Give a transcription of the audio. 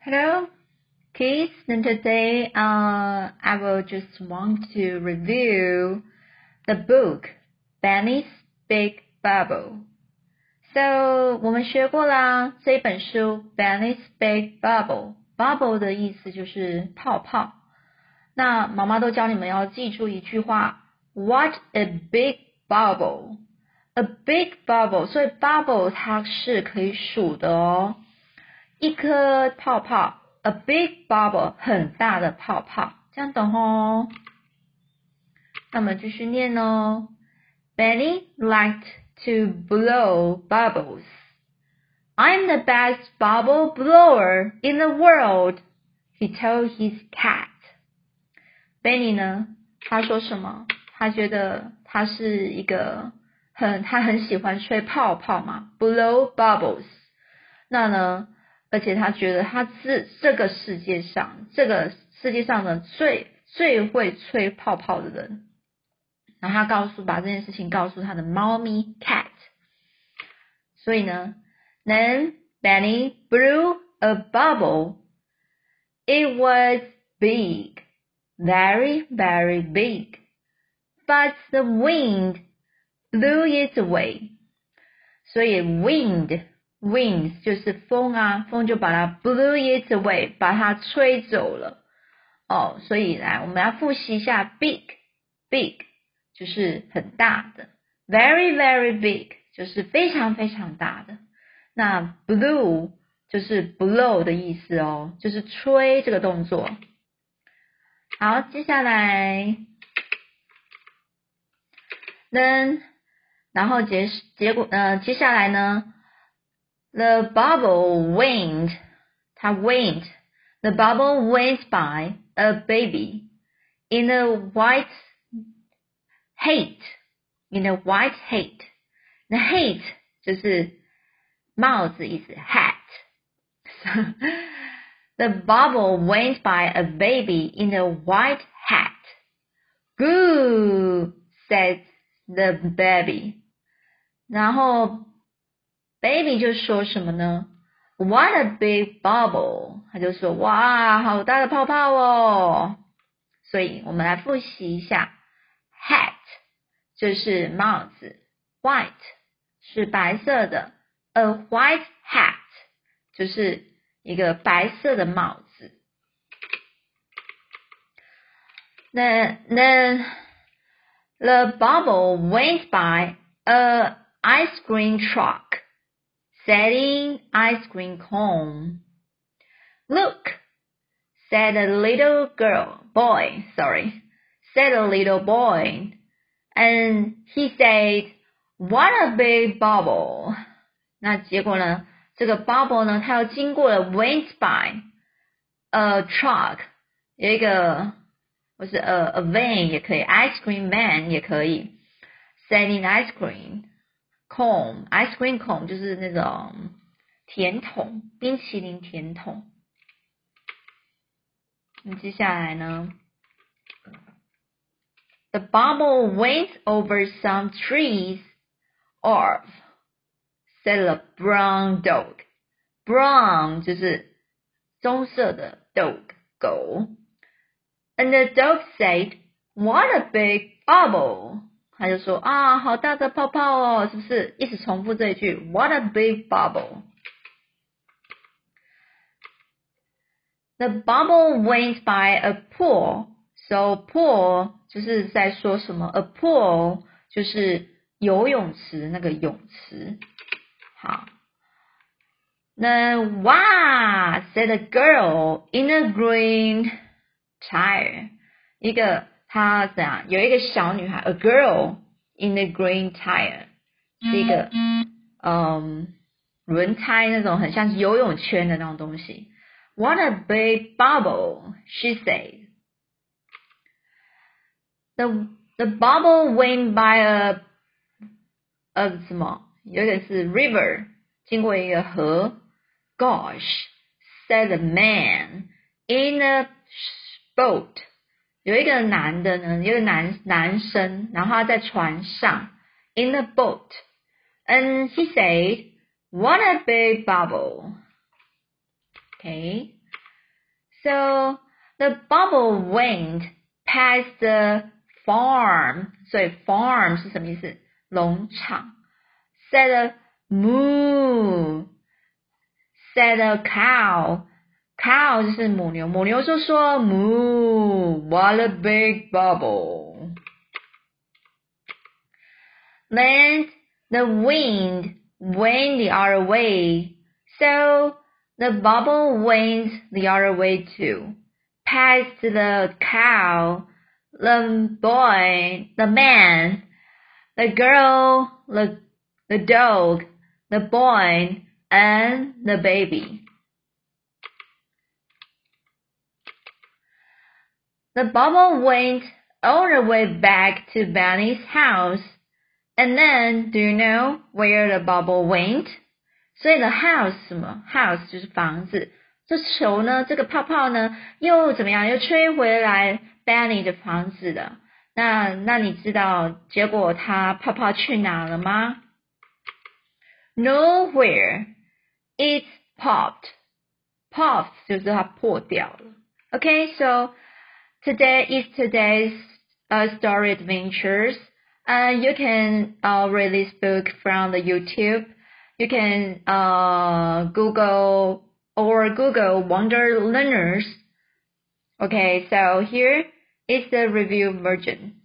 Hello, kids. And today, uh, I will just want to review the book Benny's Big Bubble. So 我们学过啦，这本书 Benny's Big Bubble。Bubble 的意思就是泡泡。那妈妈都教你们要记住一句话：What a big bubble! A big bubble。所以 bubble 它是可以数的哦。 一颗泡泡，a big bubble，很大的泡泡，这样懂哦。那我们继续念哦。Benny liked to blow bubbles. I'm the best bubble blower in the world, he told his cat. Benny 呢？他说什么？他觉得他是一个很他很喜欢吹泡泡嘛，blow bubbles。那呢？ 而且他觉得他是这个世界上这个世界上的最最会吹泡泡的人。然后他告诉把这件事情告诉他的猫咪 cat。所以呢，Then Benny blew a bubble. It was big, very very big, but the wind blew it away. 所以 wind Winds 就是风啊，风就把它 blew it away，把它吹走了。哦，所以来我们要复习一下，big，big 就是很大的，very very big 就是非常非常大的。那 blew 就是 blow 的意思哦，就是吹这个动作。好，接下来，then 然后结结果呃，接下来呢 ？The bubble went. 它 went. The bubble went by a baby in a white hat. In a white hat. The hat 就是帽子意思，hat. the bubble went by a baby in a white hat. Good, said the baby. 然后 Baby 就说什么呢？What a big bubble！他就说哇，好大的泡泡哦。所以我们来复习一下，hat 就是帽子，white 是白色的，a white hat 就是一个白色的帽子。那那 the bubble went by a ice cream truck selling ice cream cone. Look, said a little girl, boy, sorry, said a little boy. And he said, what a big bubble. 那结果呢？这个 bubble 呢，它又经过了 went by a truck，有一个或是 a a van 也可以，ice cream van 也可以，selling ice cream。 cone ice cream cone 就是那种甜筒，冰淇淋甜筒。那接下来呢？The bubble went over some trees off, said a brown dog. Brown 就是棕色的 dog 狗。And the dog said, "What a big bubble!" 他就说啊，好大的泡泡哦，是不是？一直重复这一句，What a big bubble! The bubble went by a pool, so pool 就是在说什么？A pool 就是游泳池那个泳池。好，那哇，said a girl in a green tire，一个。 她怎样？有一个小女孩，a girl in a green tire，是一个嗯轮胎那种很像游泳圈的那种东西。What a big bubble! She said. The the bubble went by a a 什么？有点是 river，经过一个河。Gosh, said the man in a boat. 有一个男的呢，一个男男生，然后他在船上，in a boat，and he said，what a big bubble。Okay， So the bubble went past the farm. 所以 farm 是什么意思？农场。Said a moo. Said a cow. Cow 就是母牛，母牛就说 moo. What a big bubble. Then the wind went the other way. So the bubble went the other way too. Past the cow, the boy, the man, the girl, the, the dog, the boy, and the baby. The bubble went all the way back to Benny's house. And then, do you know where the bubble went? 所以 the house 什么 house 就是房子，这球呢，这个泡泡呢，又怎么样？又吹回来 Benny 的房子了。那那你知道结果它泡泡去哪了吗？Nowhere. It popped. Popped 就是它破掉了。Okay, so today is today's uh, story adventures. Uh, you can uh, read this book from the YouTube. You can uh, Google or Google Wonder Learners. Okay, so here is the review version.